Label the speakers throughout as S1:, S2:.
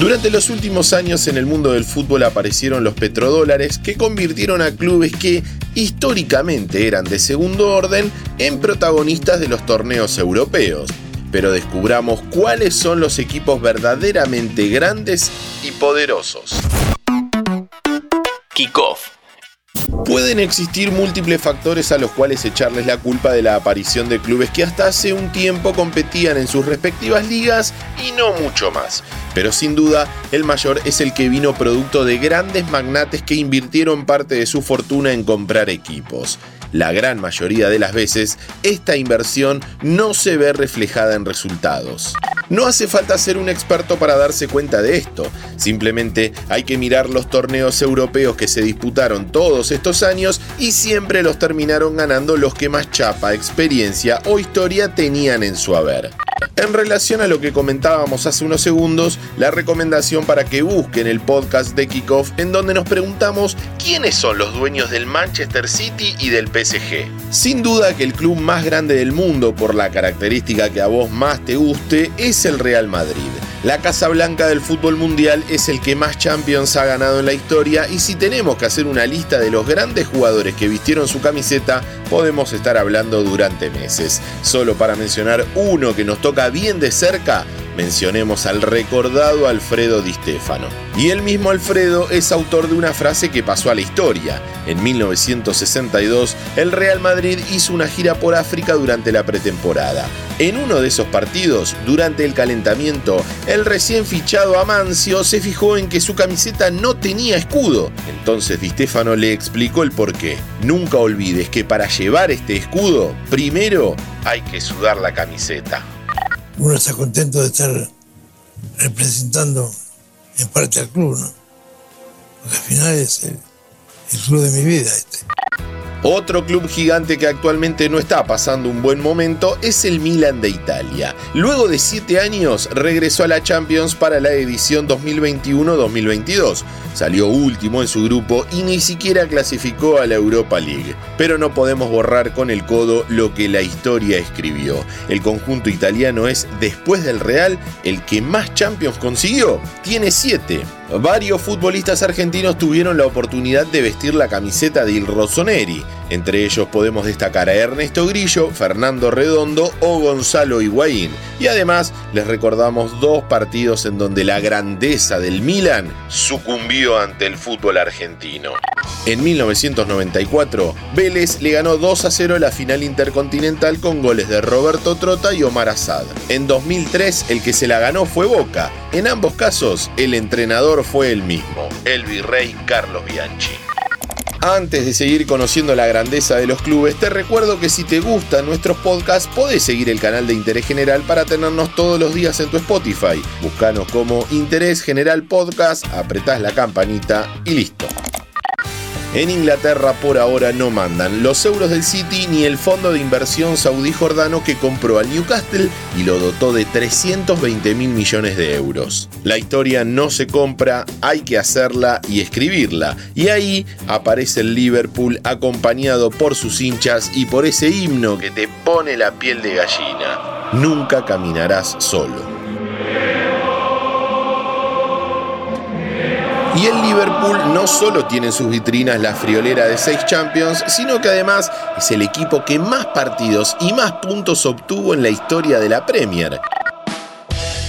S1: Durante los últimos años en el mundo del fútbol aparecieron los petrodólares que convirtieron a clubes que históricamente eran de segundo orden en protagonistas de los torneos europeos. Pero descubramos cuáles son los equipos verdaderamente grandes y poderosos.
S2: Kickoff
S1: Pueden existir múltiples factores a los cuales echarles la culpa de la aparición de clubes que hasta hace un tiempo competían en sus respectivas ligas y no mucho más. Pero sin duda, el mayor es el que vino producto de grandes magnates que invirtieron parte de su fortuna en comprar equipos. La gran mayoría de las veces, esta inversión no se ve reflejada en resultados. No hace falta ser un experto para darse cuenta de esto, simplemente hay que mirar los torneos europeos que se disputaron todos estos años y siempre los terminaron ganando los que más chapa, experiencia o historia tenían en su haber. En relación a lo que comentábamos hace unos segundos, la recomendación para que busquen el podcast de Kickoff en donde nos preguntamos quiénes son los dueños del Manchester City y del PSG. Sin duda que el club más grande del mundo por la característica que a vos más te guste es el Real Madrid. La Casa Blanca del fútbol mundial es el que más Champions ha ganado en la historia y si tenemos que hacer una lista de los grandes jugadores que vistieron su camiseta, podemos estar hablando durante meses. Solo para mencionar uno que nos toca bien de cerca, mencionemos al recordado Alfredo Di Stefano. Y el mismo Alfredo es autor de una frase que pasó a la historia. En 1962, el Real Madrid hizo una gira por África durante la pretemporada. En uno de esos partidos, durante el calentamiento, el recién fichado Amancio se fijó en que su camiseta no tenía escudo. Entonces Di Stefano le explicó el porqué. Nunca olvides que para llevar este escudo, primero hay que sudar la camiseta
S3: uno está contento de estar representando en parte al club, ¿no? Porque al final es el, club de mi vida este.
S1: Otro club gigante que actualmente no está pasando un buen momento es el Milan de Italia. Luego de 7 años regresó a la Champions para la edición 2021-2022. Salió último en su grupo y ni siquiera clasificó a la Europa League. Pero no podemos borrar con el codo lo que la historia escribió. El conjunto italiano es, después del Real, el que más Champions consiguió. Tiene 7. Varios futbolistas argentinos tuvieron la oportunidad de vestir la camiseta de Il Rossoneri. Entre ellos podemos destacar a Ernesto Grillo, Fernando Redondo o Gonzalo Higuaín. Y además les recordamos dos partidos en donde la grandeza del Milan sucumbió ante el fútbol argentino. En 1994, Vélez le ganó 2 a 0 la final intercontinental con goles de Roberto Trota y Omar Asad. En 2003, el que se la ganó fue Boca. En ambos casos, el entrenador fue el mismo, el virrey Carlos Bianchi. Antes de seguir conociendo la grandeza de los clubes, te recuerdo que si te gustan nuestros podcasts, podés seguir el canal de Interés General para tenernos todos los días en tu Spotify. Búscanos como Interés General Podcast, apretás la campanita y listo. En Inglaterra por ahora no mandan los euros del City ni el fondo de inversión saudí jordano que compró al Newcastle y lo dotó de 320 mil millones de euros. La historia no se compra, hay que hacerla y escribirla. Y ahí aparece el Liverpool acompañado por sus hinchas y por ese himno que te pone la piel de gallina. Nunca caminarás solo. Y el Liverpool no solo tiene en sus vitrinas la friolera de seis Champions, sino que además es el equipo que más partidos y más puntos obtuvo en la historia de la Premier.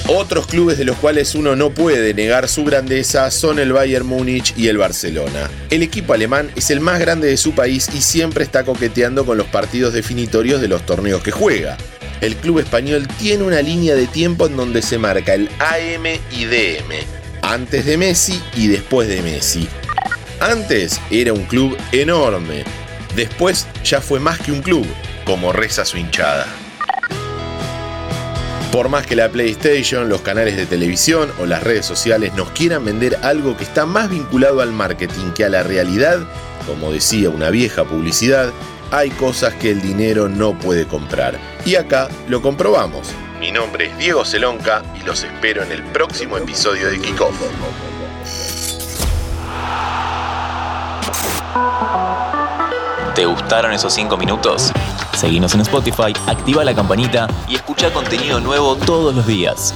S1: Otros clubes de los cuales uno no puede negar su grandeza son el Bayern Múnich y el Barcelona. El equipo alemán es el más grande de su país y siempre está coqueteando con los partidos definitorios de los torneos que juega. El club español tiene una línea de tiempo en donde se marca el AM y DM, antes de Messi y después de Messi. Antes era un club enorme, después ya fue más que un club, como reza su hinchada. Por más que la PlayStation, los canales de televisión o las redes sociales nos quieran vender algo que está más vinculado al marketing que a la realidad, como decía una vieja publicidad, hay cosas que el dinero no puede comprar. Y acá lo comprobamos. Mi nombre es Diego Celonca y los espero en el próximo episodio de Kickoff.
S2: ¿Te gustaron esos 5 minutos? Seguinos en Spotify, activa la campanita y escucha contenido nuevo todos los días.